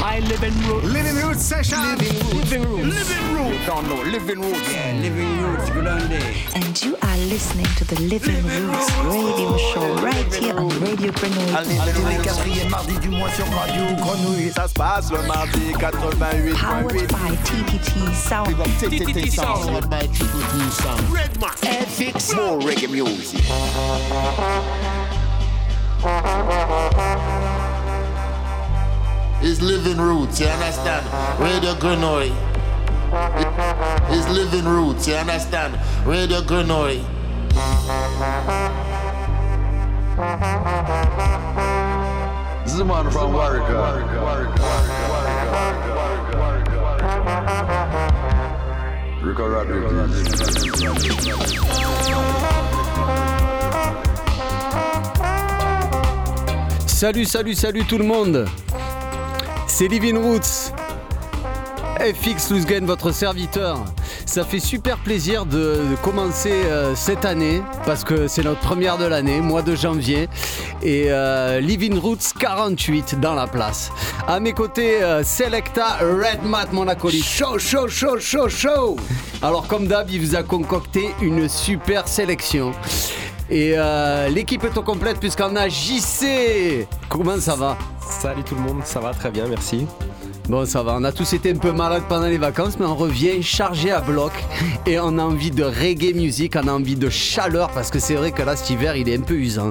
My living root. Living root session. Living root. Living root. Don't know. Living root. Yeah, living roots. Good on day. And you are listening to the Living Roots radio show right here on Radio Grenouille. Allez, tous les quatrièmes mardis du mois sur Radio Grenouille. Ça se passe le mardi 88.8. Powered by TTT Sound. TTT Sound. Redman. FX. More reggae music. It's living roots, you understand? Radio Grenouille. It's living roots, you understand? Radio Grenouille. This is one from Rico Salut, salut, salut tout le monde. C'est Living Roots. FX Loosgain, votre serviteur. Ça fait super plaisir de, de commencer euh, cette année parce que c'est notre première de l'année, mois de janvier. Et euh, Living Roots 48 dans la place. À mes côtés, euh, Selecta Red Mat, mon acolyte. Chaud, chaud, chaud, chaud, chaud. Alors comme d'hab, il vous a concocté une super sélection. Et euh, l'équipe est au complète puisqu'on a JC. Comment ça va? Salut tout le monde, ça va très bien, merci. Bon, ça va. On a tous été un peu malades pendant les vacances, mais on revient chargé à bloc. Et on a envie de reggae music, on a envie de chaleur, parce que c'est vrai que là, cet hiver, il est un peu usant.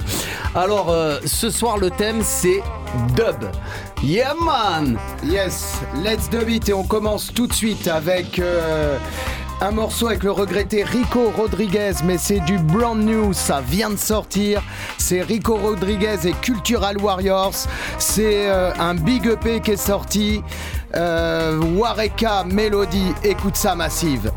Alors, euh, ce soir, le thème, c'est dub. Yeah, man Yes, let's do it et on commence tout de suite avec euh, un morceau avec le regretté Rico Rodriguez, mais c'est du brand new, ça vient de sortir. C'est Rico Rodriguez et Cultural Warriors. C'est euh, un big EP qui est sorti. Euh, Wareka Melody, écoute ça massive.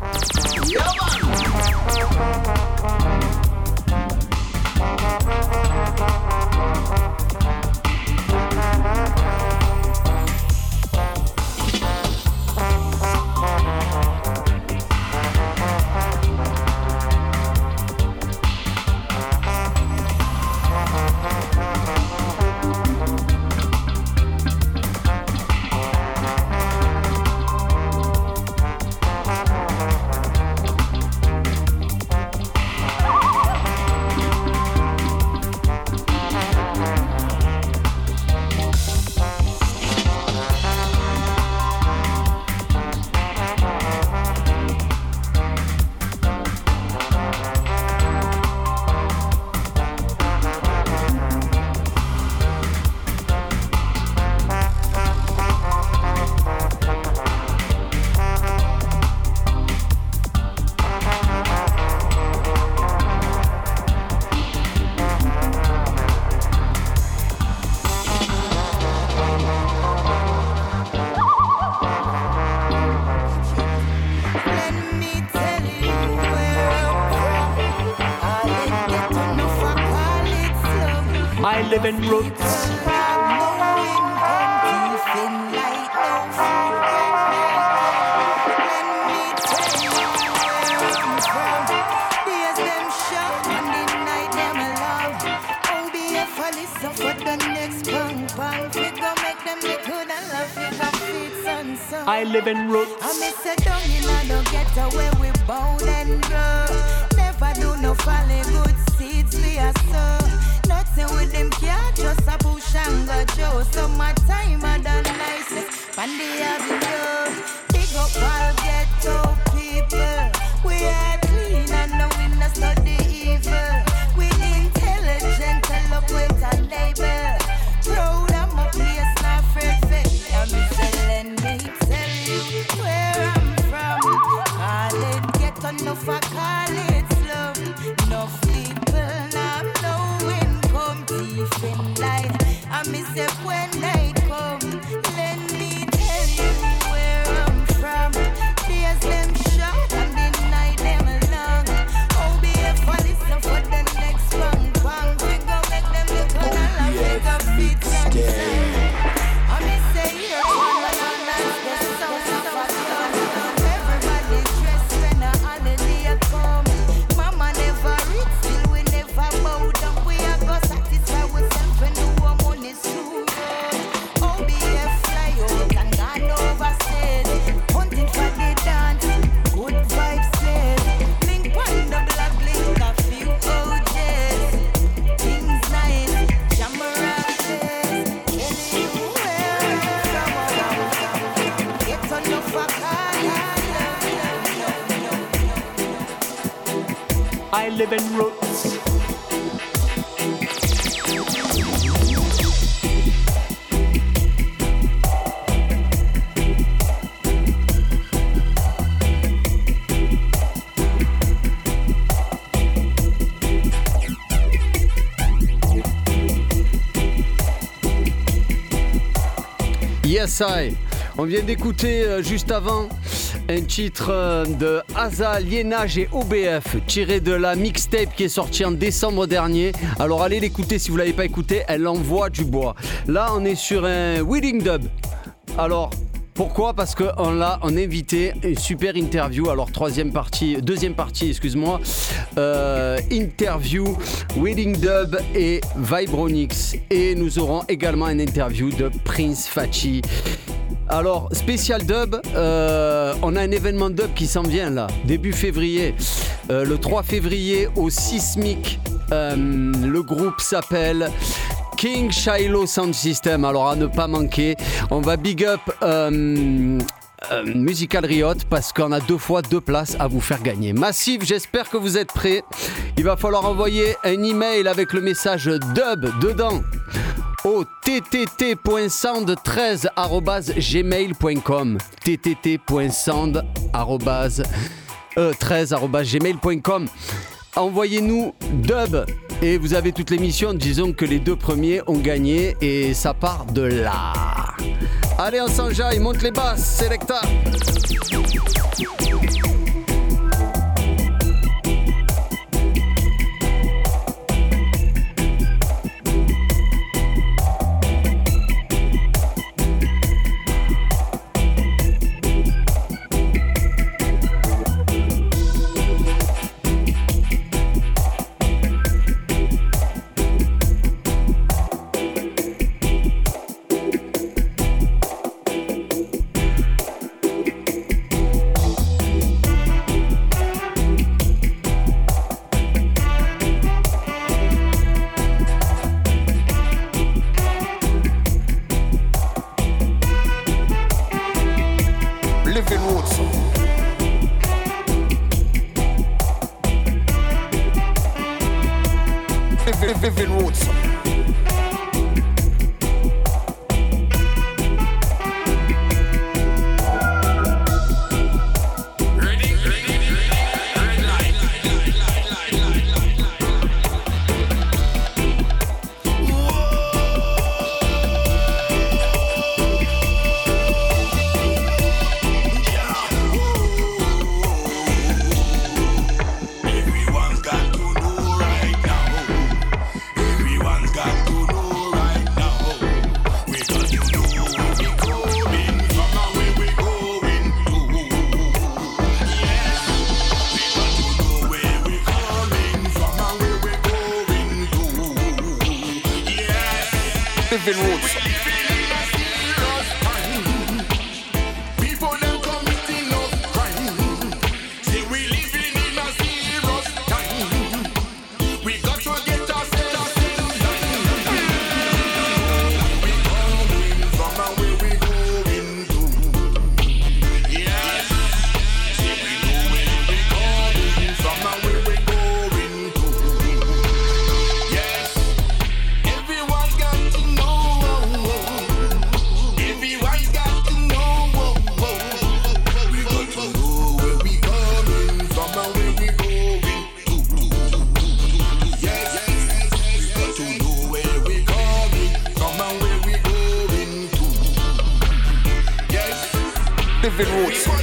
No get we bound and grow. Never do no falling good seeds we are sow. Nothing with them care, just a push and go Joe. So my time I done nicest. And the avenue. Big up all ghetto Yes I. On vient d'écouter euh, juste avant un titre euh, de Asa, Lienage et OBF tiré de la mixtape qui est sortie en décembre dernier. Alors allez l'écouter si vous l'avez pas écouté, elle envoie du bois. Là on est sur un Wedding Dub. Alors pourquoi Parce qu'on l'a a invité une super interview. Alors troisième partie, deuxième partie, excuse-moi. Euh, interview, Wedding Dub et Vibronix. Et nous aurons également une interview de Prince Fachi. Alors, spécial dub, euh, on a un événement dub qui s'en vient là, début février. Euh, le 3 février au Sismic. Le groupe s'appelle King Shiloh Sound System. Alors, à ne pas manquer, on va big up. euh, euh, Musical Riot parce qu'on a deux fois deux places à vous faire gagner. Massif, j'espère que vous êtes prêts. Il va falloir envoyer un email avec le message dub dedans au ttt.sound13@gmail.com ttt.sound@13@gmail.com Envoyez-nous dub et vous avez toute l'émission. Disons que les deux premiers ont gagné et ça part de là. Allez, on s'enjaille, monte les basses, Selecta.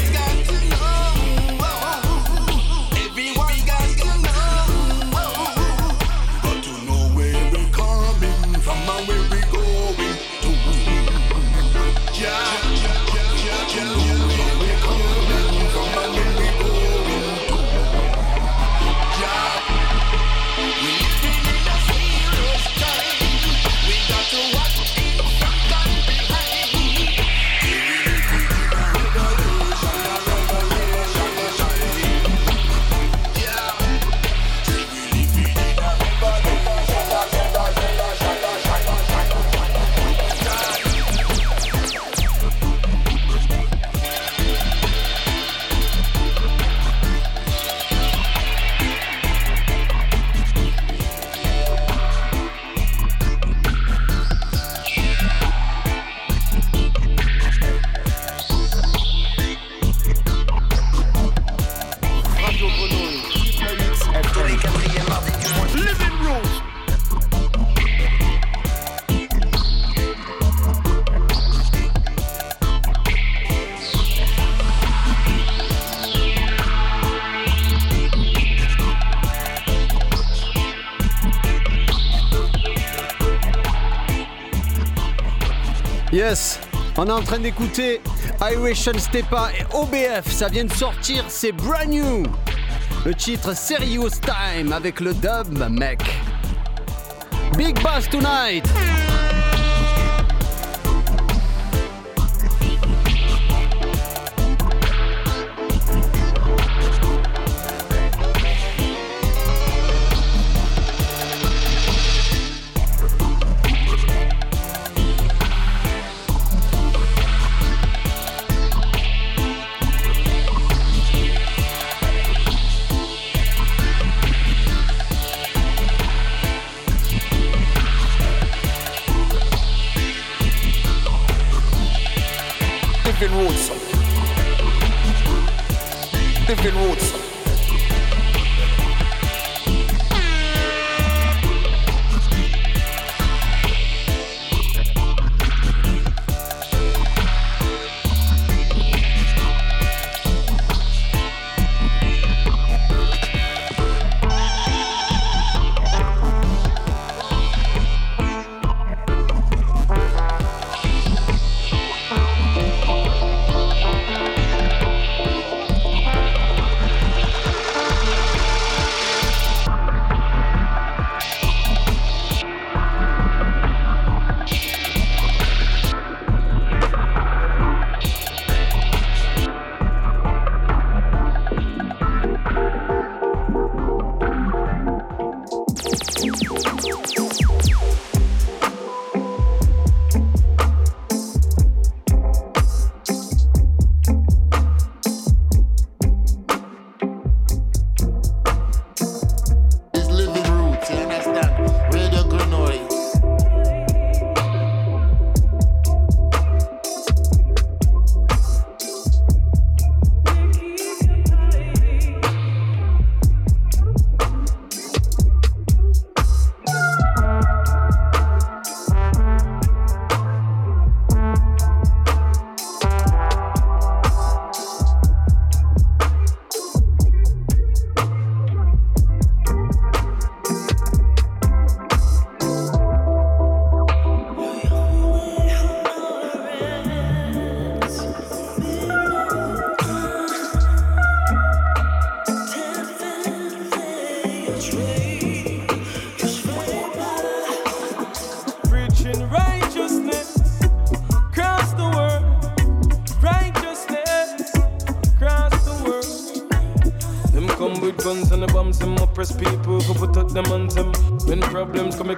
Got On est en train d'écouter Irish and Stepa et OBF. Ça vient de sortir, c'est brand new. Le titre Serious Time avec le dub, mec. Big Boss Tonight.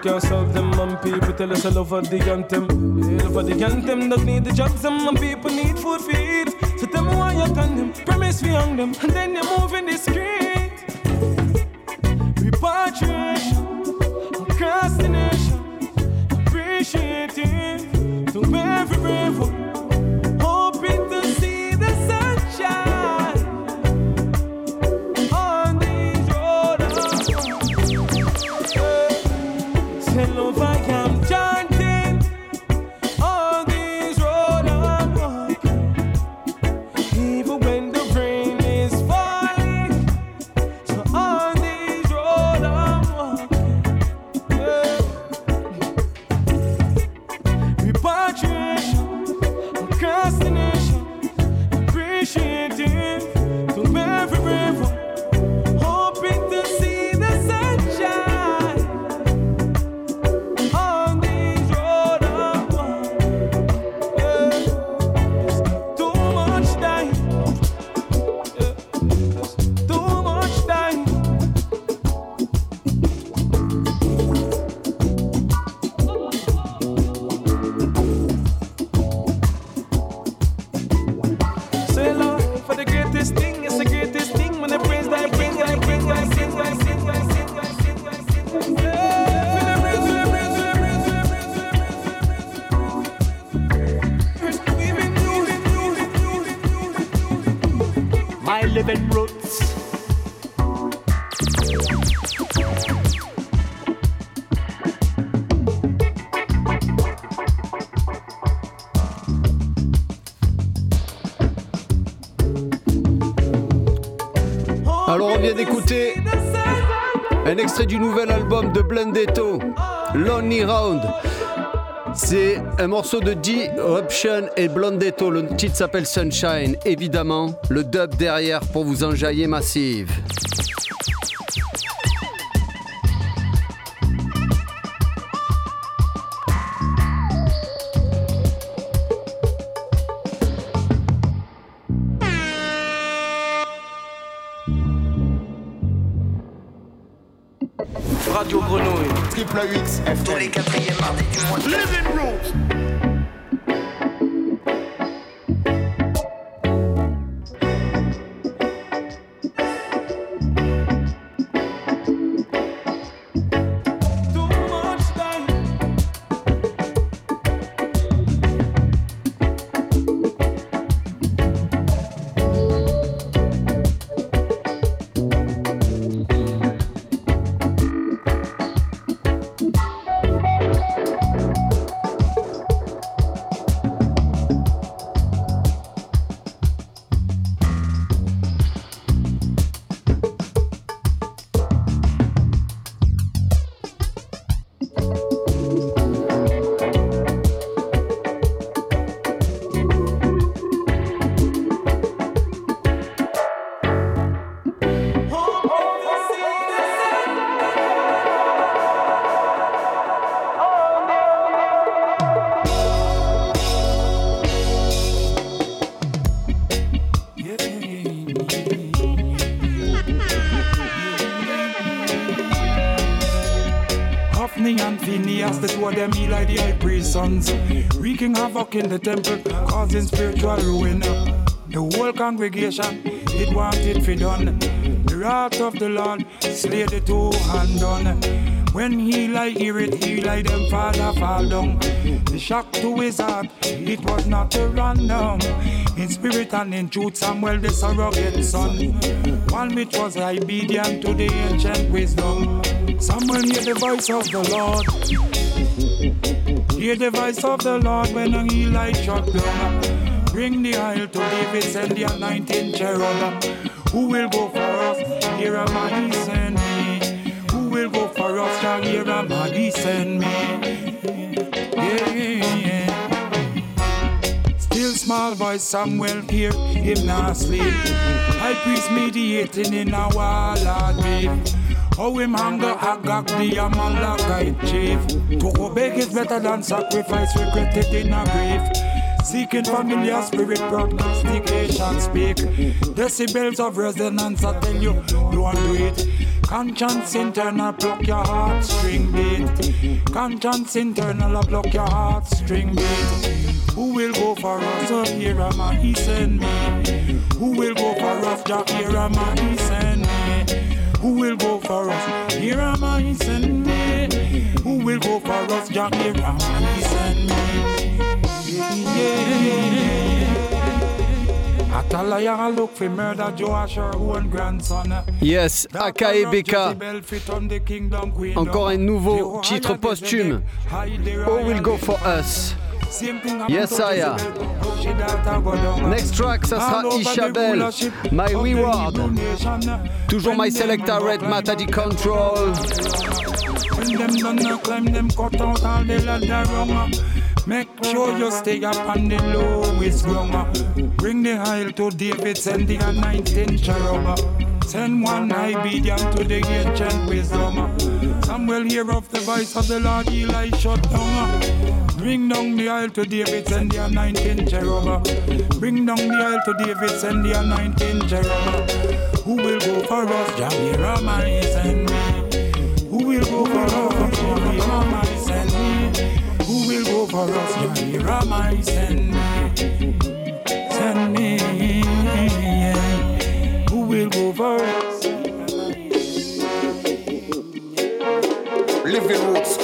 can't solve them, and people tell us I love for the anthem. Love for the anthem that need the jobs, and my people need food feed. So tell me why you condemn, promise we hang them, and then you're moving the screen extrait du nouvel album de Blendetto, Lonely Round. C'est un morceau de D-Ruption et Blondetto. Le titre s'appelle Sunshine. Évidemment, le dub derrière pour vous enjailler massive. In the temple, causing spiritual ruin. The whole congregation, it wanted for done. The wrath of the Lord slay the two hand done. When he like hear it, he like them father fall down. The shock to his heart, it was not a random. In spirit and in truth, Samuel the surrogate son. One which was obedient to the ancient wisdom. Samuel hear the voice of the Lord. Hear the voice of the Lord when he like shut down. Bring the oil to David, send the anointing cherub. Who will go for us? Here am I, send me. Who will go for us? Shall here am I, send me. Yeah, yeah. Still small voice Samuel hear him not sleep. High priest mediating in a wall. Him hunger Agag the Amalekite chief. To obey is better than sacrifice regretted in a grave. Seeking familiar spirit prognostication speak. Decibels of resonance I tell you, don't do it. Conscience internal pluck your heartstring beat. Conscience internal I pluck your heartstring beat. Who will go for us? Oh, here am I, he send me. Who will go for us? Jack, here am I, he send. Who will go for us? Here am I, send me. Who will go for us? Jack, here am I, send me. Yeah. Atalaya look for murder Joash her own grandson. Yes, Aka et Beka. Encore un nouveau titre posthume. Who will go for us? Yes, Aya. Next track, ça sera Ishabel, My Reward. Toujours My Selector Red Matadi Control. When them done climb them cut out all the ladder rung. Uh. Make sure you stay up on the lowest rung. Uh. Bring the oil to David, send the anointing cherub. Uh. Send one obedient to the ancient wisdom. Some will hear of the voice of the Lord, Eli shut down. Bring down the oil to David, send the anointing cherub. Bring down the oil to David, send the anointing cherub. Who will go for us? Jahira, my send me. Who will go for us? Jahira, my send me. Who will go for us? Jahira, my send me. Send me. Who will go for us? Living Roots.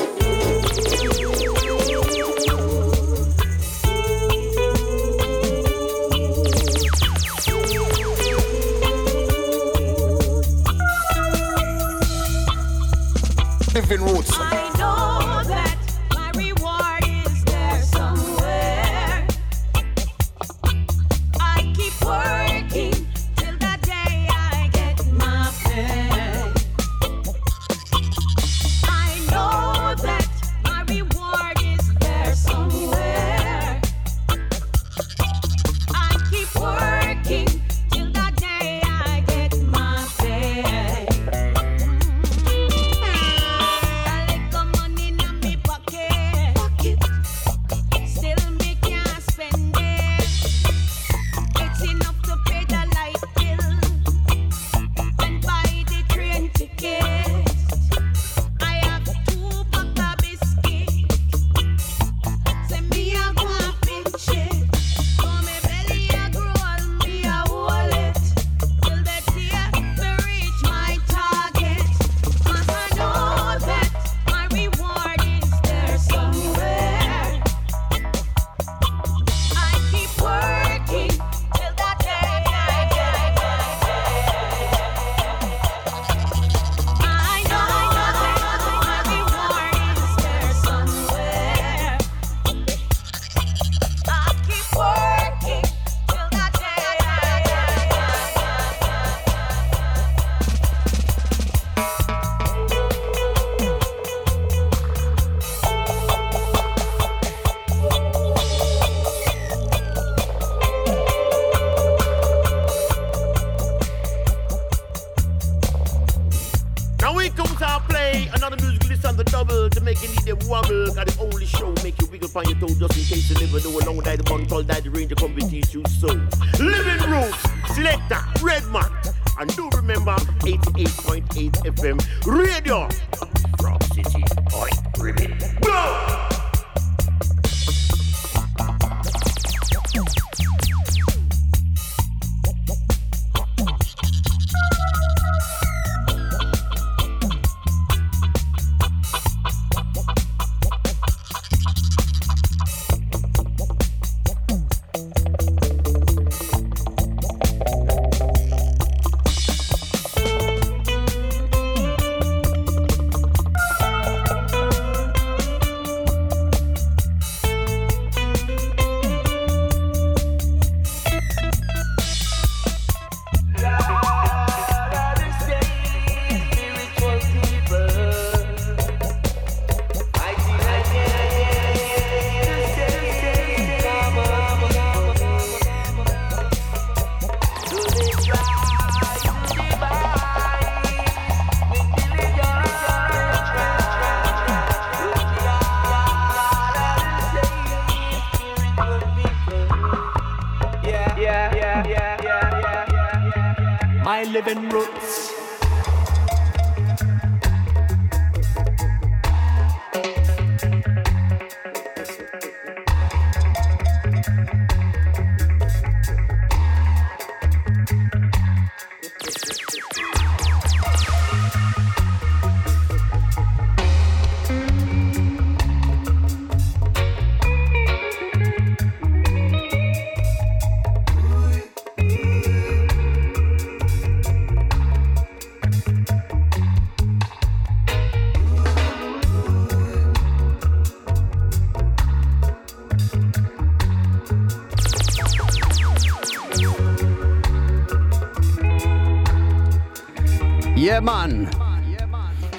Living Roots.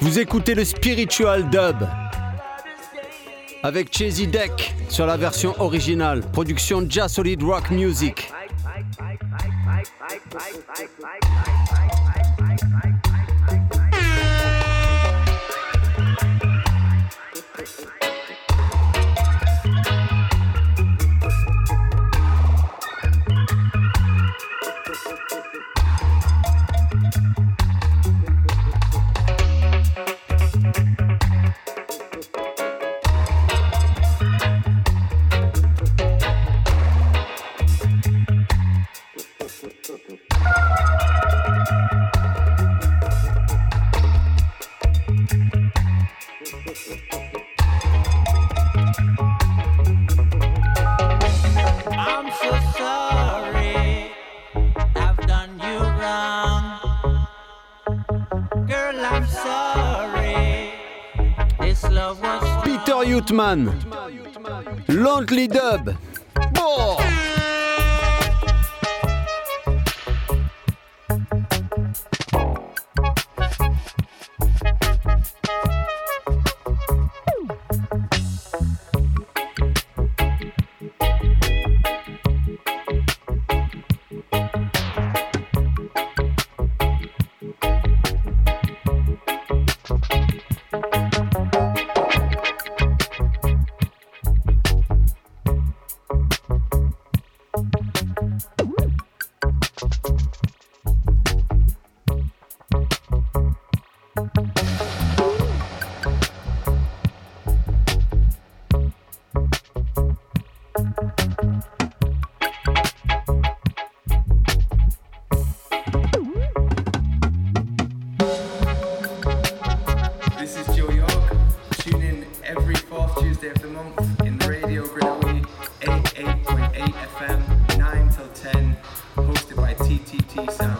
Vous écoutez le Spiritual Dub avec Chasey Deck sur la version originale, production Jazz Solid Rock Music. Lonely Dub. 8 FM, 9 till 10, hosted by TTT Sound.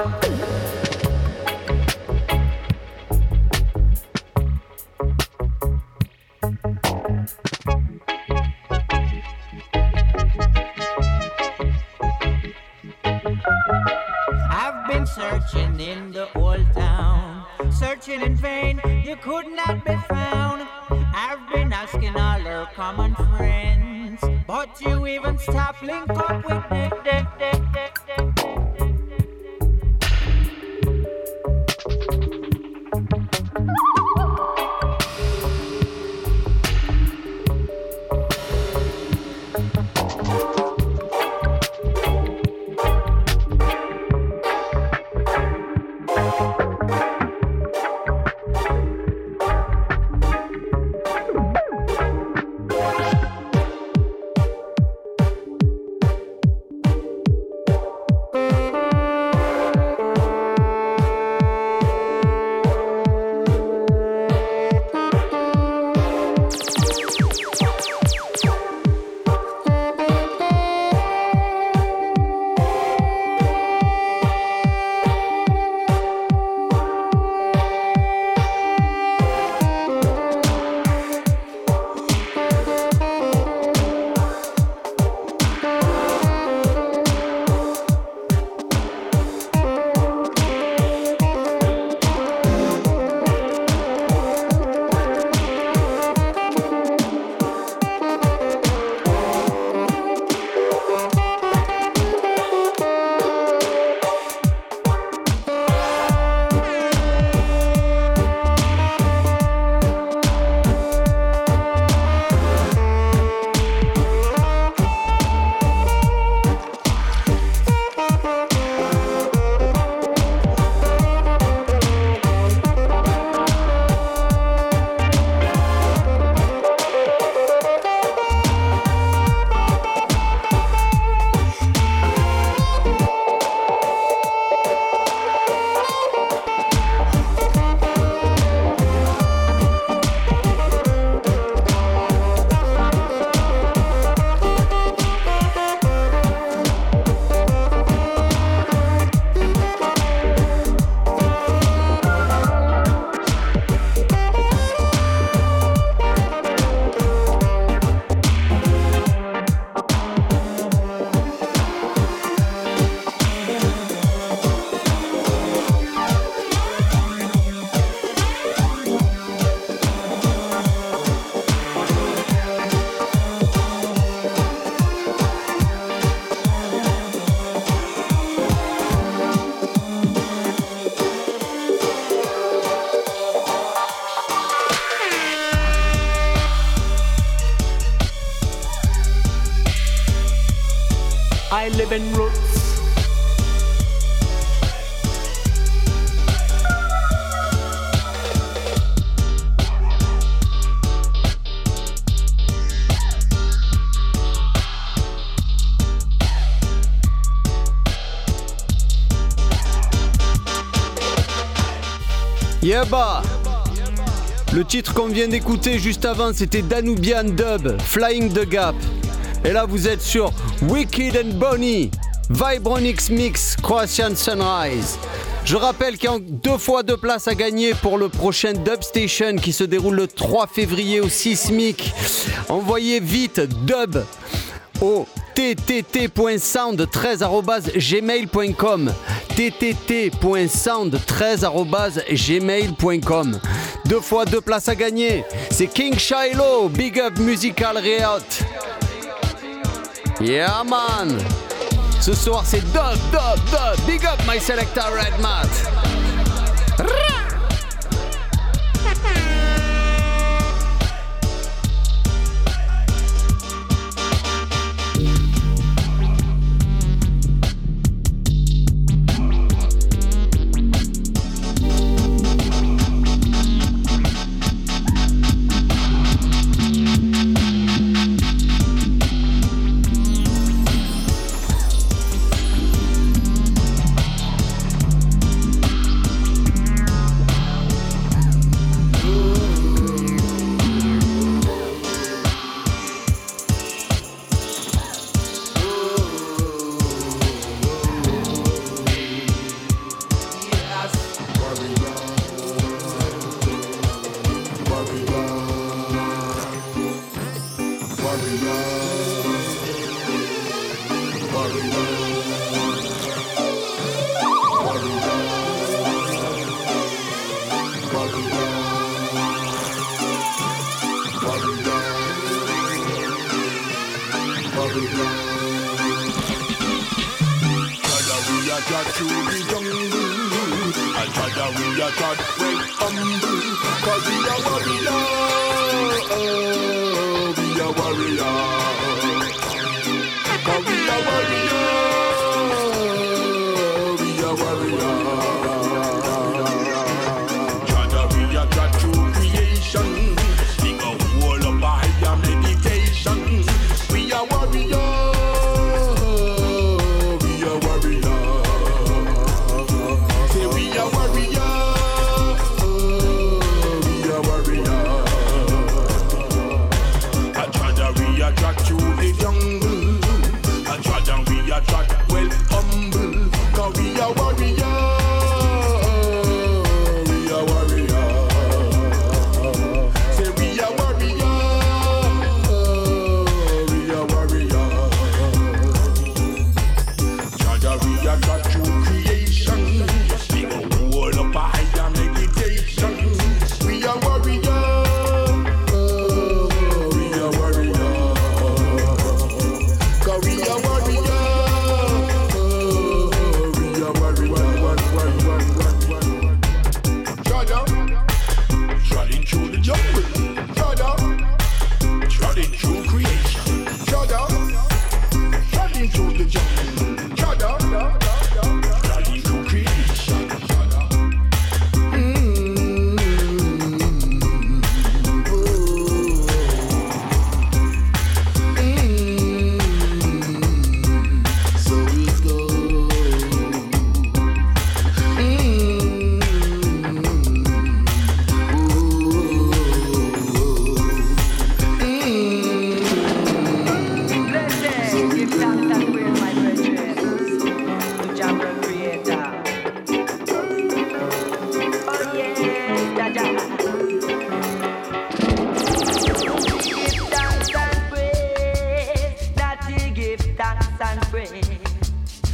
Le titre qu'on vient d'écouter juste avant, c'était Danubian Dub, Flying the Gap. Et là, vous êtes sur Wicked and Bonnie, Vibronix Mix, Croatian Sunrise. Je rappelle qu'il y a deux fois deux places à gagner pour le prochain Dub Station qui se déroule le 3 février au Sismic. Envoyez vite dub au ttt.sound13@gmail.com ttt.sound13@gmail.com Deux fois deux places à gagner. C'est King Shiloh, Big Up Musical Riot. Yeah man. Ce soir c'est dub dub dub. Big Up my selector Red Mat.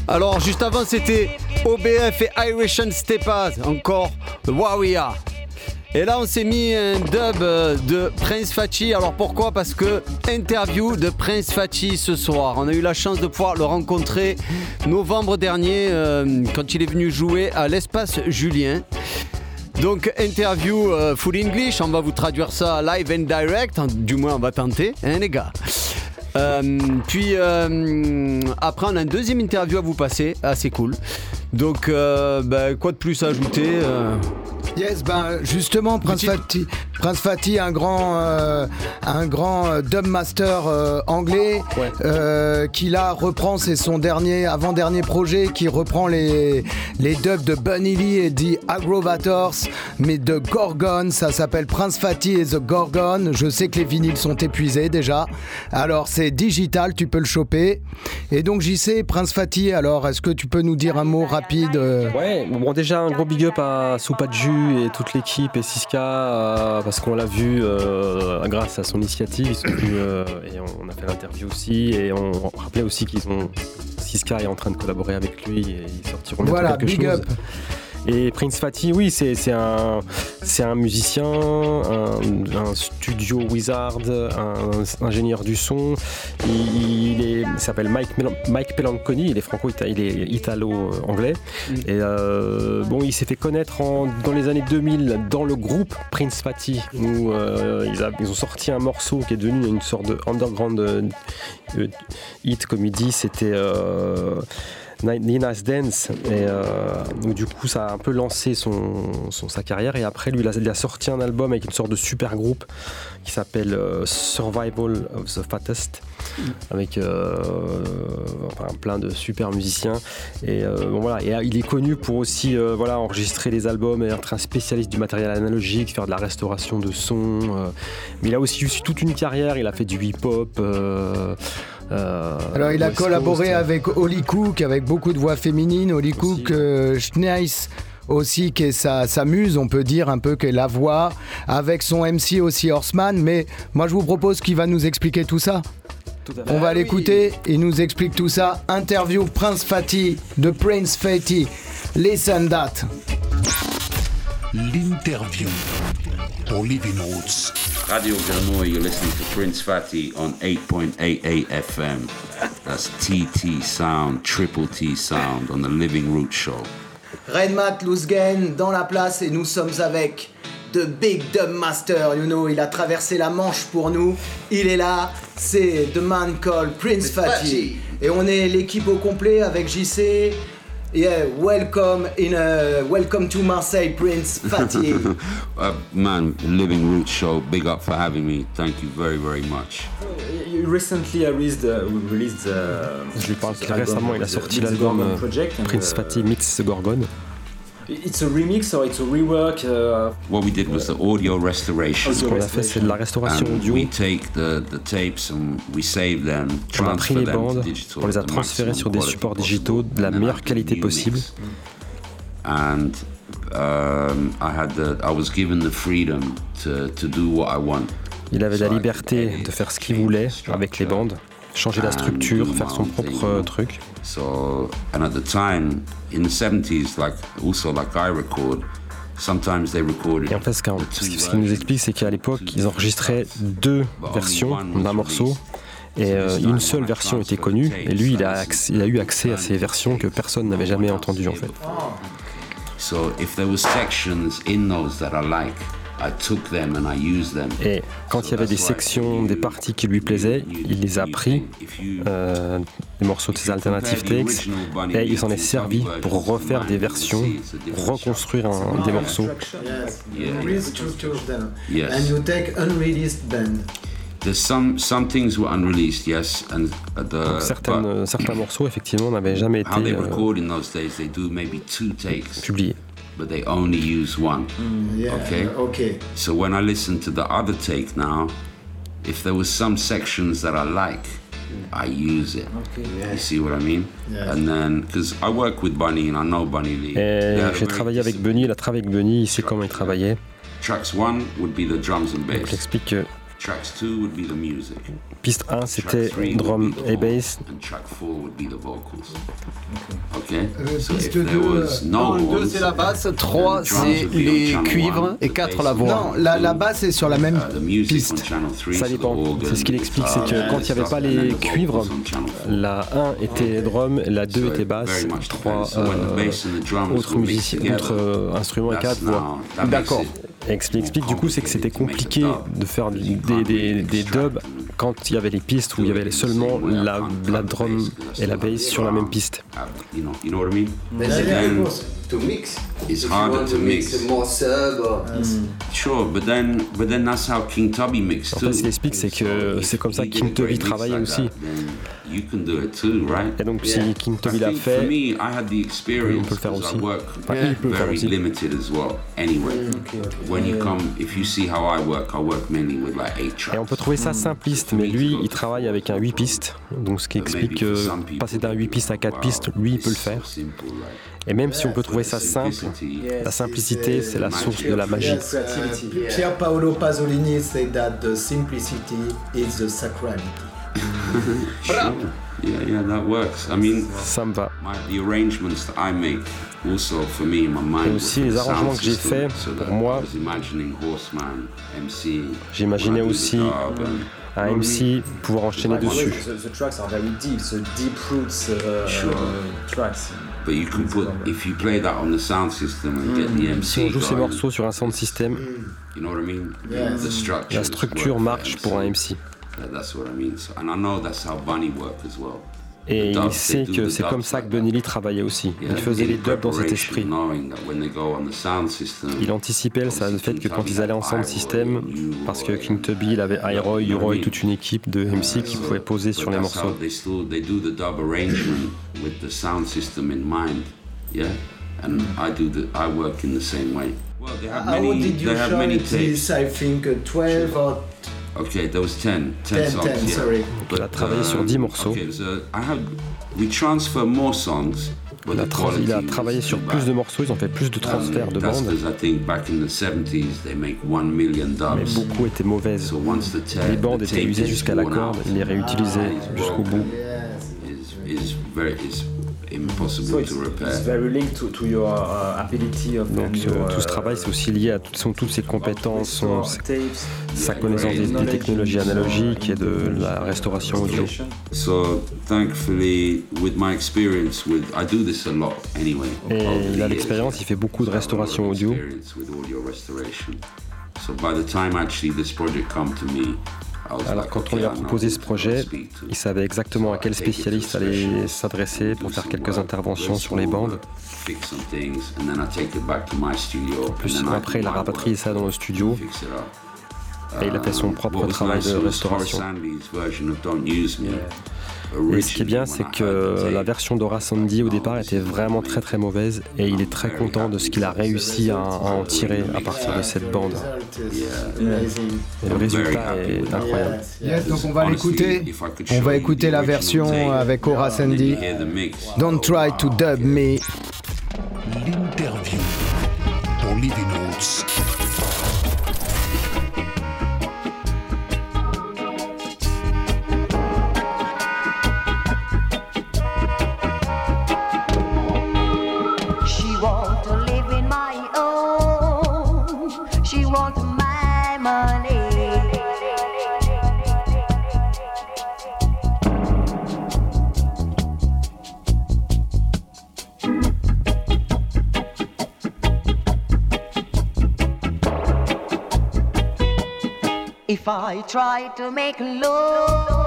Alors, juste avant, c'était OBF et Irish and Stepas, encore The Warrior. Et là, on s'est mis un dub euh, de Prince Fachi. Alors pourquoi? Parce que interview de Prince Fachi ce soir. On a eu la chance de pouvoir le rencontrer novembre dernier euh, quand il est venu jouer à l'espace Julien. Donc interview euh, full English, on va vous traduire ça live and direct, du moins on va tenter, hein les gars Euh, puis euh, après, on a une deuxième interview à vous passer, assez cool. Donc, euh, bah, quoi de plus à ajouter Yes, ben justement, Prince Fatih, Prince Fatih, un grand, euh, un grand euh, dub master euh, anglais, euh, qui là reprend, c'est son dernier, avant-dernier projet, qui reprend les, les dubs de Bunny Lee et The Agrovators, mais de Gorgon, ça s'appelle Prince Fatih et The Gorgon. Je sais que les vinyles sont épuisés déjà, alors c'est digital, tu peux le choper. Et donc j'y sais, Prince Fatih, alors est-ce que tu peux nous dire un mot rapide Ouais, bon déjà un gros big up à Et toute l'équipe et Siska euh, parce qu'on l'a vu euh, grâce à son initiative, ils sont venus euh, et on a fait l'interview aussi et on rappelait aussi qu'ils ont Siska est en train de collaborer avec lui et ils sortiront Voilà, quelque big chose. up. Et Prince Fatih, oui, c'est un, musicien, un, un studio wizard, un, ingénieur du son. Il, s'appelle Mike, Mike Pelanconi, il est franco il est italo-anglais. Et euh, bon, il s'est fait connaître en- dans les années 2000 dans le groupe Prince Fatih, où euh, ils, a- ils ont sorti un morceau qui est devenu une sorte de underground euh, hit, comme il dit. C'était. Nina's Dance et euh, où du coup ça a un peu lancé sa carrière. Et après lui il a, sorti un album avec une sorte de super groupe qui s'appelle euh, Survival of the Fattest avec euh, plein de super musiciens. Et il est connu pour aussi enregistrer les albums et être un spécialiste du matériel analogique faire de la restauration de son euh, mais il a aussi eu toute une carrière. Il a fait du hip hop euh, Alors il a collaboré avec Holly Cook, avec beaucoup de voix féminines. Holly Cook, euh, Schneis aussi, qui est sa, sa muse, on peut dire un peu, qui est la voix, avec son MC aussi Horseman. Mais moi je vous propose qu'il va nous expliquer tout ça. On va l'écouter, il nous explique tout ça. Interview Prince Fatih de Prince Fatih. Listen that. L'interview pour Living Roots. Radio Grenouille, you're listening to Prince Fatty on 8.88 FM. That's TT Sound, Triple T Sound on the Living Root Show. Redmat Loosgen dans la place et nous sommes avec The Big Dub Master, you know, il a traversé la Manche pour nous. Il est là, c'est The Man Called Prince Fatty. Et on est l'équipe au complet avec JC. Yeah, welcome in a, welcome to Marseille, Prince Fatty. uh, man, Living Root Show, big up for having me. Thank you very, very much. You recently released, uh, released uh, Je lui parle récemment il a the sorti l'album Prince uh, Fatih Meets the Gorgon. It's a remix or it's a rework? Uh, What we did was the audio restoration. Ce qu'on a fait, c'est de la restauration And audio. We take the, the tapes and we save them, On a pris transfer les bandes, digital. on les a transférées sur des supports digitaux de la meilleure qualité possible. And um, I had the, I was given the freedom to, to do what I want. Il avait la liberté de faire ce qu'il voulait avec les bandes, changer la structure, faire son propre truc. So, and at the time, in the 70s, like also like I record, sometimes they recorded. Et en fait, ce ce qu'il nous explique, c'est qu'à l'époque, ils enregistraient deux versions d'un morceau. Et euh, une seule version était connue, et lui, il a, il a eu accès à ces versions que personne n'avait jamais entendues en fait. Et quand il y avait des sections, des parties qui lui plaisaient, il les a pris, euh, des morceaux de ses alternative takes, et il s'en est servi pour refaire des versions, reconstruire un- des morceaux. Yes. And you take unreleased band. There's some some things were unreleased, yes, and the Donc certaines, certains morceaux, effectivement, n'avaient jamais été euh, record in those days, they do maybe two takes, publiés. But they only use one. Mm, yeah, okay. okay. So when I listen to the other take now, if there was some sections that I like, mm. I use it. Okay, yeah. You see what I mean? Yeah. And then, because I work with Bunny and I know Bunny Lee. Et They had a j'ai very travaillé avec Bunny, il a travaillé avec Bunny, il sait comment il travaillait. Tracks one would be the drums and Donc bass. j'explique que Tracks two would be the music. piste 1 c'était drum et bass, And track four would be the vocals. Okay. Euh, so piste if there deux, was no non, deux, horns, c'est la basse, then 3 the drums c'est les cuivres et the 4 bass la voix. Non, la, la basse est sur la même Uh, piste. ça dépend. C'est ce qu'il explique, c'est que quand il n'y avait pas les cuivres, la 1 était drum, la 2 était basse, very much 3 depends. So when the bass and the drums autres autres euh, instruments et that's 4 voix. D'accord. Qu'il explique du coup, c'est que c'était compliqué de faire des, des- des dubs quand il y avait les pistes où il y avait seulement la, la drum et la bass sur la même piste. You you. To mix. it's If you harder want to mix. a more sub or Sure, but then but then that's how King Tubby mixed En too. fait, ce qu'il explique, c'est que c'est comme ça que King Tubby travaillait aussi. You can do it too, right? Et donc, si King Tubby I l'a For fait, me, I had the experience on peut le faire aussi. I work Enfin, il peut le faire very aussi. limited as well. Anyway, when you come, if you see how I work, I work mainly with like eight tracks. Et on peut trouver ça simpliste, mais lui, il travaille avec un 8 pistes. Donc, ce qui explique que passer d'un 8 pistes à 4 pistes, lui, il peut le faire. Et même si on peut trouver ça simple, la simplicité, c'est la source de la magie. Pier Paolo Pasolini said that the simplicity is the sacrality. Sure. Yeah, yeah, that works. I mean, ça me va. My, the arrangements that I make, also for me in my mind. Et aussi les the arrangements que j'ai faits, pour that moi, I was imagining Horseman, MC. J'imaginais the aussi un MC pouvoir enchaîner the dessus. The, the tracks are very deep, so deep roots uh, Sure. uh, tracks. But you can put if you play that on the sound system and get the Si MC on joue ces morceaux sur un sound system, you know what I mean? The la structure marche pour un MC. That's what I mean. So, and I know that's how Bunny worked as well. Et il sait que the c'est comme ça que Bunny Lee travaillait aussi. Yeah, Il faisait les dubs dans cet esprit. knowing that when they go on the sound system, Il anticipait ça, le fait que quand ils allaient en sound system, parce que King Tubby, il avait Iroy, Uroy, toute une équipe de MC qui pouvaient poser sur les morceaux. They still they do the dub arrangement with the sound system in mind, yeah? And I do the I work in the same way. Well, they have How many. did you They have show many tapes. this? I think uh, 12 or Okay, there was 10, 10, 10, songs. 10, yeah. sorry. Il a travaillé sur 10 morceaux. Okay, so I have we transfer more songs. But Il a, the tra- il a quality travaillé sur plus de morceaux, ils ont fait plus de transferts de bandes, because I think back in the 70s they make one million mais beaucoup étaient mauvaises. So once the tape, Les bandes the étaient usées jusqu'à la corde, out, ils les réutilisaient it's jusqu'au bout. Impossible So it's, to repair. it's very linked to, to your uh, ability of Donc and euh, your, tout ce travail, c'est aussi lié à toutes, sont toutes ses compétences, son- tapes, sa connaissance des, des technologies analogiques et de la restauration audio. So thankfully, with my experience with, I do this a lot anyway. Et il a the l'expérience, il fait beaucoup de restauration audio. experience with audio restoration. So by the time actually this project come to me, Alors quand on lui a proposé ce projet, il savait exactement à quel spécialiste allait s'adresser pour faire quelques interventions sur les bandes. Fix some things, and then I take it back to my studio. Plus and then I après, il a rapatrié ça dans le studio et il a fait son propre travail de restauration. Et ce qui est bien, c'est que la version d'Ora Sandy au départ était vraiment très très mauvaise et il est très content de ce qu'il a réussi à, à en tirer à partir de cette bande. Et le résultat est incroyable. Yes, donc on va l'écouter. On va écouter la version avec Aura Sandy. Don't try to dub me. L'interview dans Living. If I try to make love,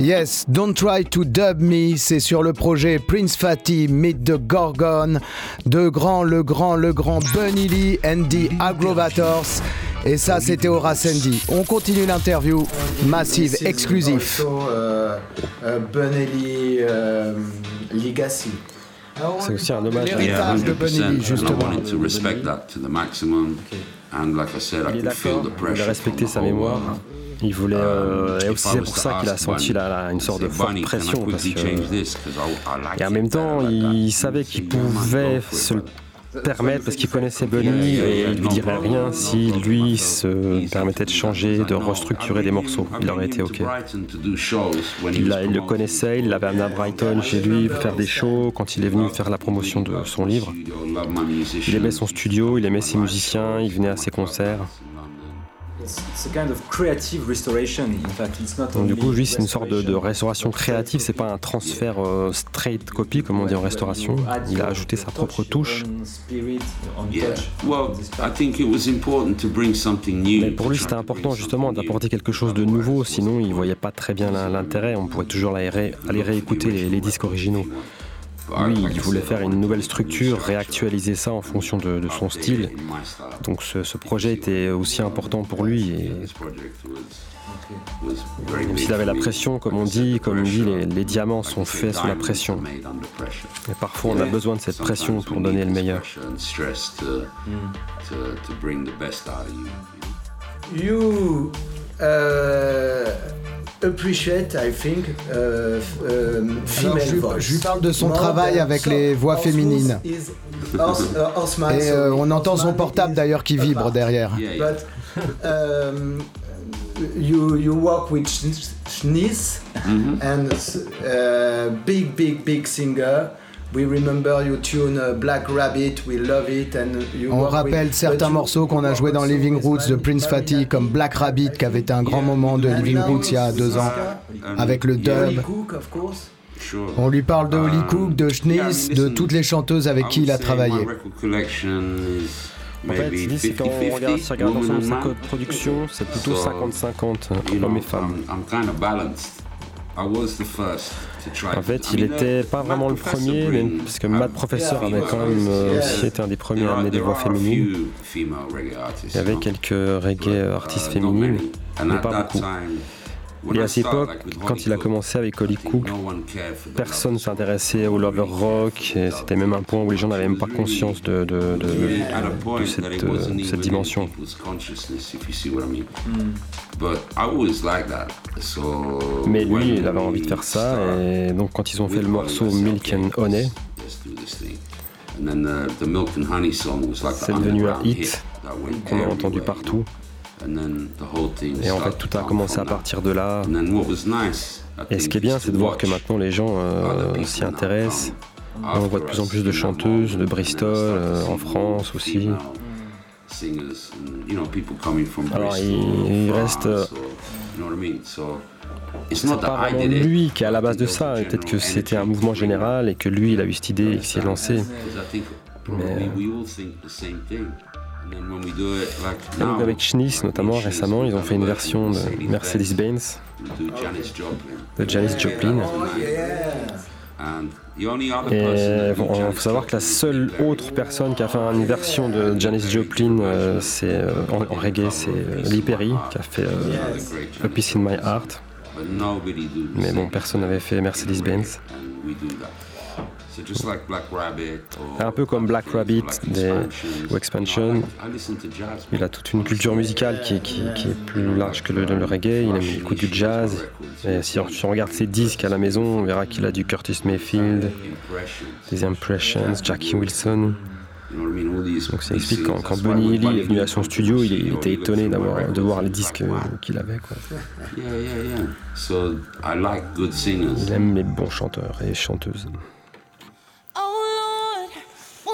Yes, Don't Try to Dub Me, c'est sur le projet Prince Fatty Meet the Gorgon de Grand, le Grand, le Grand Bunny Lee and the Agrovators. Et ça, c'était Aura Sandy. On continue l'interview. Massive, exclusif. Bunny Lee Legacy. C'est aussi un hommage à L'héritage de Bunny Lee, 100%, and I justement. wanted to respect that to the maximum. And like I said, I Il est could feel d'accord, the il pressure a respecté sa mémoire. Il voulait, euh, et if aussi I c'est pour ça qu'il a senti la- la- une sorte de forte pression parce que et en même temps il savait qu'il pouvait se le permettre parce qu'il connaissait Bunny et il lui dirait rien si lui se permettait de changer, de restructurer des morceaux. Il aurait été ok. Il, il le connaissait, il l'avait amené à Brighton chez lui pour faire des shows quand il est venu faire la promotion de son livre. Il aimait son studio, il aimait ses musiciens, il venait à ses concerts. Donc du coup, lui, c'est une sorte de, restauration créative, c'est pas un transfert euh, straight copy comme on dit en restauration. Il a ajouté sa propre touche. Yeah. Well, I think it was important to bring something new. Mais pour lui, c'était important justement d'apporter quelque chose de nouveau, sinon il voyait pas très bien l'intérêt. On pourrait toujours aller, ré- aller réécouter les, les disques originaux. Lui, il voulait faire une nouvelle structure, réactualiser ça en fonction de, de son style. Donc ce, ce projet était aussi important pour lui. Et même s'il avait la pression, comme on dit, comme il dit, les, les diamants sont faits sous la pression. Et parfois, on a besoin de cette pression pour donner le meilleur. you. You uh, appreciate, I think, uh, f- um, female Alors, je, lui- voice. je lui parle de son More travail avec so, les voix féminines. is uh, Osman, Et euh, on entend son portable d'ailleurs qui vibre derrière. But um, you you work with Schn- Schniz Mhm. and uh, big big big singer. We remember you tune uh, Black Rabbit. We love it and you On rappelle certains morceaux qu'on a joués dans Living Roots de Prince Fatty comme Black Rabbit qui avait été un grand moment de Living Roots il y a deux ans avec le dub. Cook, of course. On lui parle de Holly Cook, de mean, de toutes les chanteuses avec qui il a travaillé. En fait, dit c'est quand on regarde, si on 50-50, regarde l'ensemble de sa production, c'est plutôt So, 50-50, you know, hommes et femmes. En fait, il mean, était uh, pas vraiment le premier, parce que Matt Professor avait quand même euh, aussi été un des premiers à amener des voix féminines. Il y avait quelques reggae artistes féminines, mais pas beaucoup. Et à cette started, époque, quand il a commencé avec Holly Cook, personne ne s'intéressait au lover rock, et c'était même un point où les gens n'avaient même pas conscience de, cette, euh, cette dimension. people's consciousness, if you see what I mean. But I always like that. So Mais lui, when il avait envie de faire ça, et donc quand ils ont fait le morceau Milk and Honey, let's do this thing. And then the, the Milk and Honey song was like the c'est devenu un hit qu'on a entendu partout. And then the whole thing Et en fait, tout a commencé à partir de là. Et ce qui est bien, c'est de voir que maintenant les gens euh, s'y intéressent. On voit de plus en plus de chanteuses de Bristol, euh, en France aussi. Alors, il- il reste, euh, C'est pas vraiment lui qui est à la base de ça, peut-être que c'était un mouvement général et que lui il a eu cette idée et qu'il s'y est lancé. Because Avec Schniss notamment récemment, ils ont fait une version de Mercedes-Benz de Janis Joplin. Other Et bon, il faut savoir que la seule autre personne qui a fait une version de Janis Joplin euh, c'est, euh, en, en reggae, c'est euh, Lee Perry qui a fait euh, A Piece in My Heart. Mais bon, personne n'avait fait Mercedes-Benz. Un peu comme Black Rabbit des, ou Expansion, il a toute une culture musicale qui, est- qui- qui est plus large que le, le reggae. Il, aime, il écoute du jazz. Et si on, si on regarde ses disques à la maison, on verra qu'il a du Curtis Mayfield, des Impressions, Jackie Wilson. Donc ça explique quand, quand Bunny Lee est venu à son studio, il, il était étonné d'avoir, de voir les disques qu'il avait. Quoi. Yeah, yeah, yeah. So I like good singers. Il aime les bons chanteurs et chanteuses.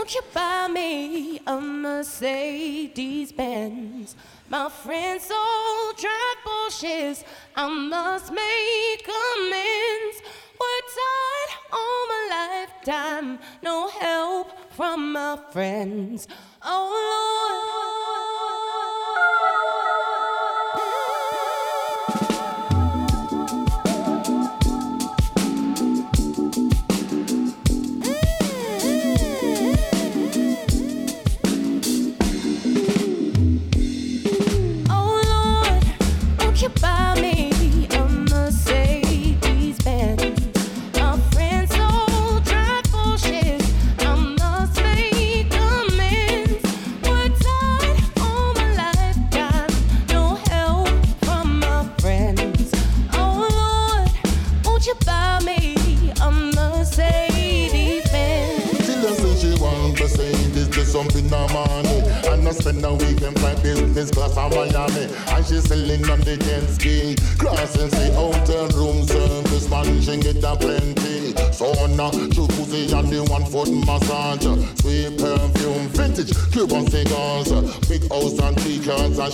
Lord, won't you buy me a Mercedes Benz? My friends all drive Porsches. I must make amends. Worked hard all my lifetime, no help from my friends. Oh Oh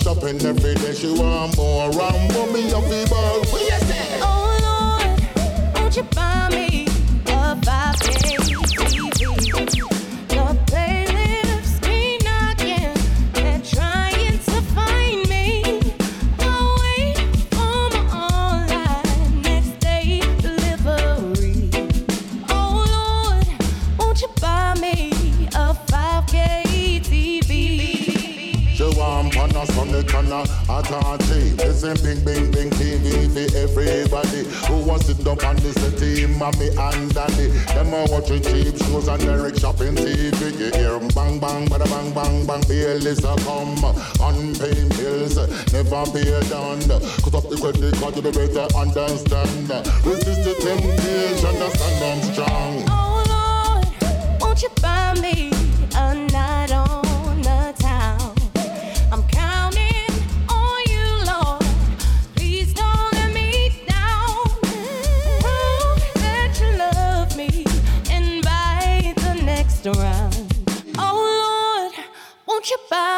up and every day she wants.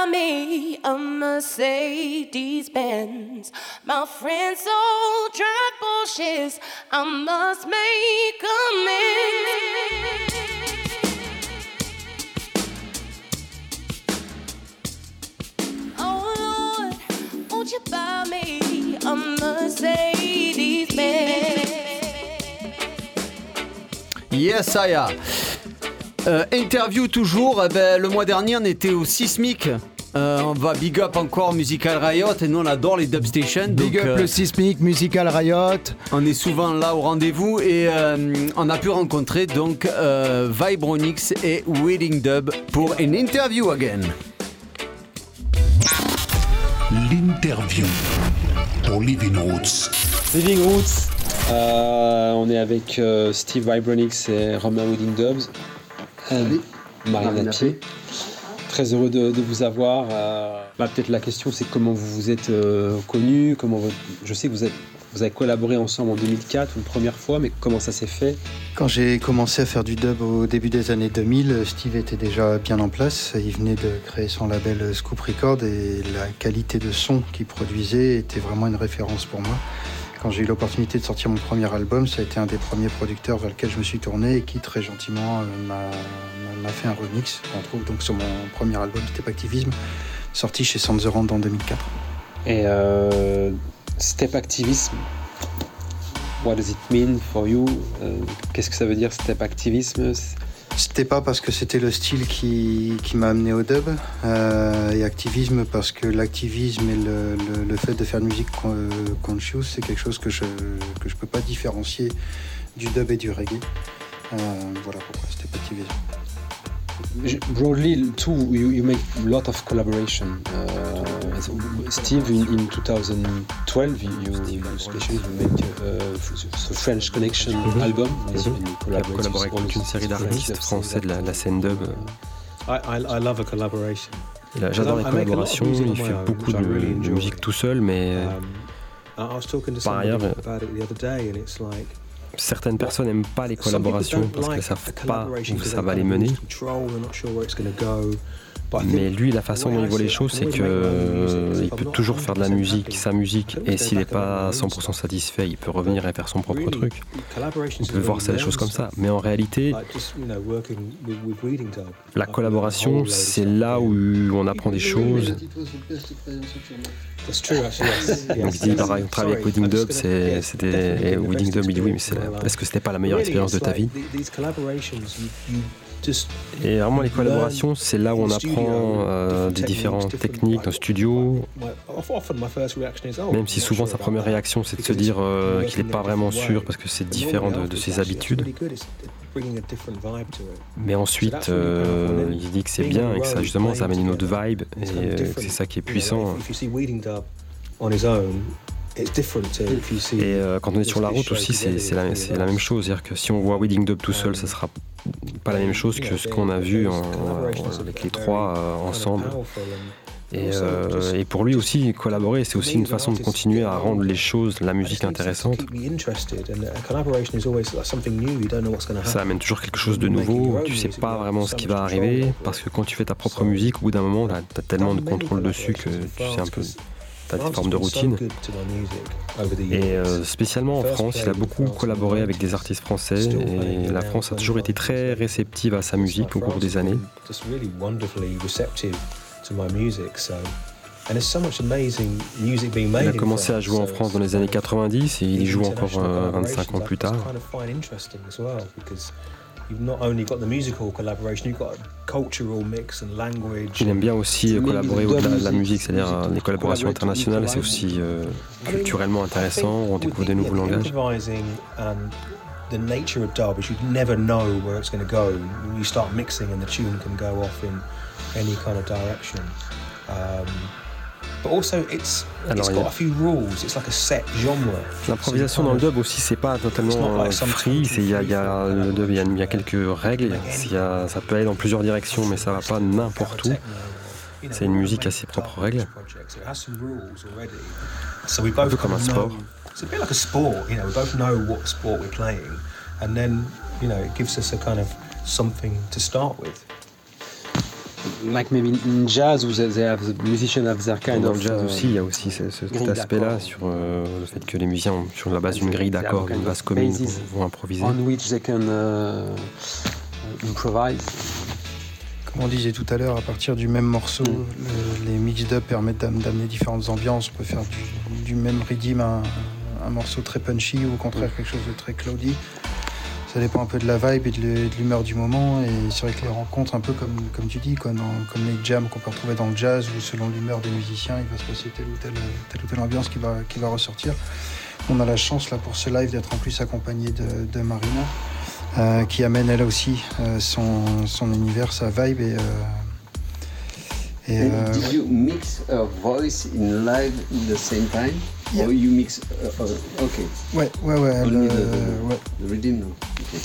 Buy me a I? Yes, Aya. Euh, interview toujours. Eh ben, le mois dernier, on était au Sismic. Euh, on va big up encore Musical Riot et nous on adore les dubstations. Big donc, up euh, le Sismic, Musical Riot. On est souvent là au rendez-vous et euh, on a pu rencontrer donc euh, Vibronix et Wedding Dub pour une interview again. L'interview pour Living Roots. Living Roots, euh, on est avec euh, Steve Vibronix et Romain Wedding Dubs. Euh, Marine Napier. Très heureux de, vous avoir. Euh, bah, Peut-être la question c'est comment vous vous êtes euh, connus, comment je sais que vous, vous avez collaboré ensemble en 2004 une première fois, mais comment ça s'est fait? Quand j'ai commencé à faire du dub au début des années 2000, Steve était déjà bien en place. Il venait de créer son label Scoop Record et la qualité de son qu'il produisait était vraiment une référence pour moi. Quand j'ai eu l'opportunité de sortir mon premier album, ça a été un des premiers producteurs vers lequel je me suis tourné et qui très gentiment euh, m'a fait un remix qu'on trouve donc sur mon premier album Step Activism, sorti chez Sound the Rand en 2004. Et euh, step activisme, what does it mean for you? Euh, Qu'est-ce que ça veut dire step activisme? C'était pas parce que c'était le style qui, qui m'a amené au dub, euh, et activisme parce que l'activisme et le, le- fait de faire une musique con- conscious, c'est quelque chose que je que je peux pas différencier du dub et du reggae. Euh, voilà pourquoi c'était activisme. Broadly, too, you, you make a lot of collaboration. Uh, Steve, in, in 2012, you, you especially you make uh, the French Connection Mhm. album. with- Mhm. and you collaboré with avec une série the d'artistes français de la, la scène dub. I, I, I love a collaboration. J'adore les collaborations, il fait own, beaucoup de, really de musique tout seul, mais Um, I I was talking to Par ailleurs, certaines personnes n'aiment pas les collaborations parce qu'elles ne savent pas où ça va les mener. Mais lui, la façon dont il voit les choses, can c'est que music. euh, il peut toujours faire de la 100% musique, sa musique, et s'il n'est pas make my own 100% satisfait, il peut revenir et faire son propre truc. On peut voir des choses comme ça. Mais en réalité, la collaboration, c'est là où on apprend des choses. Donc il dit, travailler avec Wedding Dub, c'était. Wedding Dub, il dit oui, mais est-ce que c'était pas la meilleure expérience de ta vie? Et vraiment, les collaborations, c'est là où on apprend euh, des différentes techniques en studio. oh, Même si souvent sa première réaction c'est de se dire euh, qu'il n'est pas vraiment sûr parce que c'est différent de, ses habitudes. Mais ensuite, euh, il dit que c'est bien et que ça justement ça amène une autre vibe et que c'est ça qui est puissant. Et euh, quand on est sur la route aussi, c'est la, même chose. C'est-à-dire que si on voit Wedding Dub tout seul, ça sera pas la même chose que ce qu'on a vu en- en- avec les trois euh, ensemble. Et, euh, et pour lui aussi, collaborer, c'est aussi une façon de continuer à rendre les choses, la musique intéressante. Ça amène toujours quelque chose de nouveau. Tu sais pas vraiment ce qui va arriver parce que quand tu fais ta propre musique, au bout d'un moment, t'as as tellement de contrôle dessus que tu sais un peu. T'as des formes de routine. Et euh, spécialement en France, il a beaucoup collaboré avec des artistes français et la France a toujours été très réceptive à sa musique au cours des années. Il a commencé à jouer en France dans les années 90 et il y joue encore euh, 25 ans plus tard. You've not only got the musical collaboration, you've got a cultural mix and language. Il aime bien aussi collaborer au-delà de la musique, c'est-à-dire euh, les collaborations internationales, c'est aussi euh, culturellement intéressant, on découvre des nouveaux langages. And the nature of dub is you never know where it's going to go. You start mixing and the tune can go off in any kind of direction. Um, but also it's Alors, it's il y a- got a few rules. It's like a set genre. L'improvisation dans le dub aussi, c'est pas totalement euh, free, c'est- il y a, y a- le dub, il y y a quelques règles, y a- ça peut aller dans plusieurs directions, mais ça va pas n'importe où. C'est une musique à ses propres règles. Un peu comme un sport. It's a bit like a sport, you know. We both know what sport we're playing, and then you know it gives us a kind of something to start with. Like maybe in jazz, they have the musician have their kind Dans of le jazz uh, aussi, il y a aussi ce- ce- grille cet aspect-là sur euh, le fait que les musiciens, ont- sur la base d'une grille d'accords, d'une base commune, vont, vont improviser. on which they can uh, improvise. Comme on disait tout à l'heure, à partir du même morceau, le- les mix dub permettent d'am- d'amener différentes ambiances. On peut faire du, du même rhythm un, un morceau très punchy ou au contraire quelque chose de très cloudy. Ça dépend un peu de la vibe et de l'hu- de l'humeur du moment. Et c'est vrai que les rencontres, un peu comme, comme tu dis, comme les jams qu'on peut retrouver dans le jazz, où selon l'humeur des musiciens, il va se passer telle ou telle, telle, ou telle ambiance qui va, qui va ressortir. On a la chance là pour ce live d'être en plus accompagné de, de Marina, euh, qui amène elle aussi euh, son, son univers, sa vibe. Et, euh, et, euh, did you mix a voice in live at the same time? Or you mix. Uh, uh, okay. Ouais, ouais, ouais. Only the, ouais. the rhythm, no? Okay.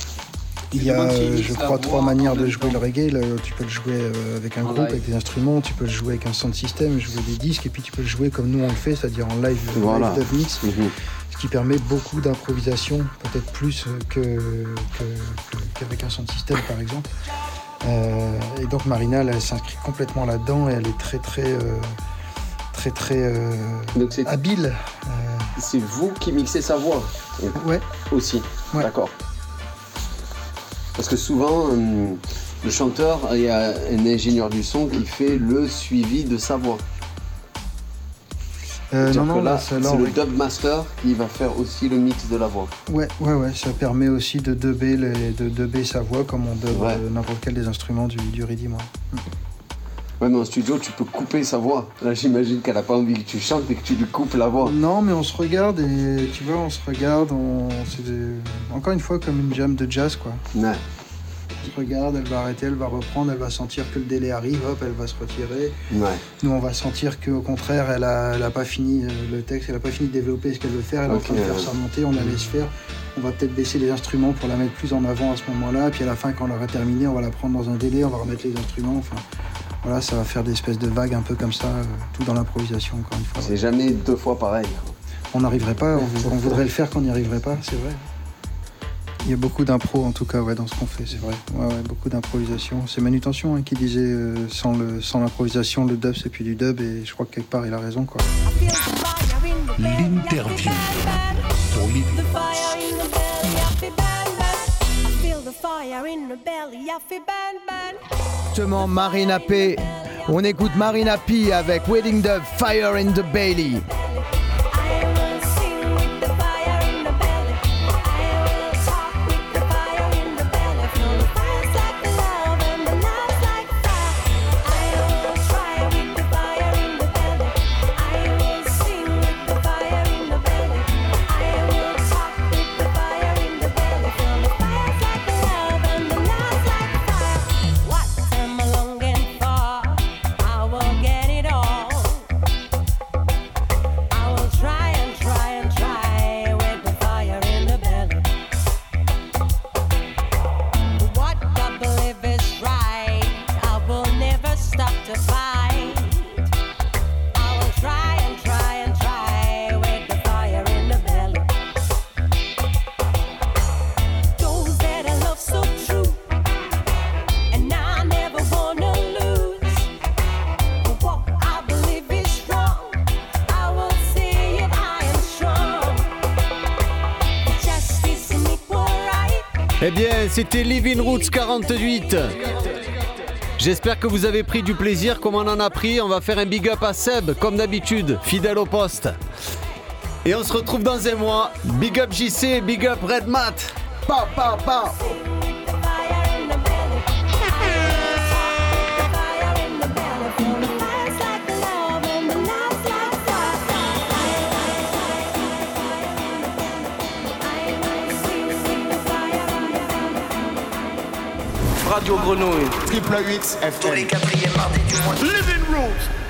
Il y a, euh, je crois, trois manières de jouer le reggae. Tu peux le jouer euh, avec un En groupe, live. avec des instruments, tu peux le jouer avec un sound system, jouer des disques, et puis tu peux le jouer comme nous on le fait, c'est-à-dire en live, Voilà. live dub mix, ce qui permet beaucoup d'improvisation, peut-être plus que, que- que- qu'avec un sound system par exemple. Euh, et donc Marina, elle s'inscrit complètement là-dedans et elle est très très euh, très très euh, habile. C'est vous qui mixez sa voix Ouais. Aussi. D'accord. Parce que souvent, le chanteur, il y a un ingénieur du son qui fait le suivi de sa voix. Euh, non, non, là, là, c'est le oui. dub master qui va faire aussi le mix de la voix. Ouais, ouais, ouais, ça permet aussi de dubber, les, de dubber sa voix comme on dub Ouais. euh, n'importe quel des instruments du, du ouais. Ouais, mais en studio, tu peux couper sa voix. Là, j'imagine qu'elle a pas envie que tu chantes et que tu lui coupes la voix. Non, mais on se regarde et tu vois, on se regarde, on, c'est des- encore une fois comme une jam de jazz quoi. Ouais. Regarde, elle va arrêter, elle va reprendre, elle va sentir que le délai arrive, hop, elle va se retirer. Ouais. Nous, on va sentir qu'au contraire, elle a, elle a pas fini euh, le texte, elle a pas fini de développer ce qu'elle veut faire, elle est en train de faire sa montée, on la laisse faire. On va peut-être baisser les instruments pour la mettre plus en avant à ce moment-là, puis à la fin, quand on aura terminé, on va la prendre dans un délai, on va remettre les instruments. Enfin, voilà, ça va faire des espèces de vagues un peu comme ça, euh, tout dans l'improvisation, encore une fois. C'est jamais deux fois pareil. On n'arriverait pas, on, on voudrait le faire qu'on n'y arriverait pas, c'est vrai. Il y a beaucoup d'impro en tout cas ouais, dans ce qu'on fait, c'est vrai. Ouais, ouais, beaucoup d'improvisation. C'est Manutention hein, qui disait euh, sans le- sans l'improvisation, le dub c'est plus du dub et je crois que quelque part il a raison quoi. L'interview. Justement, Marina P. On écoute Marina P avec Wedding Dub Fire in the Bailey. C'était Living Roots 48. J'espère que vous avez pris du plaisir comme on en a pris. On va faire un big up à Seb, comme d'habitude, fidèle au poste. Et on se retrouve dans un mois. Big up JC, big up Red Mat. Pa, pa, pa. Radio Grenouille. Triple 8 FM. Living Roots.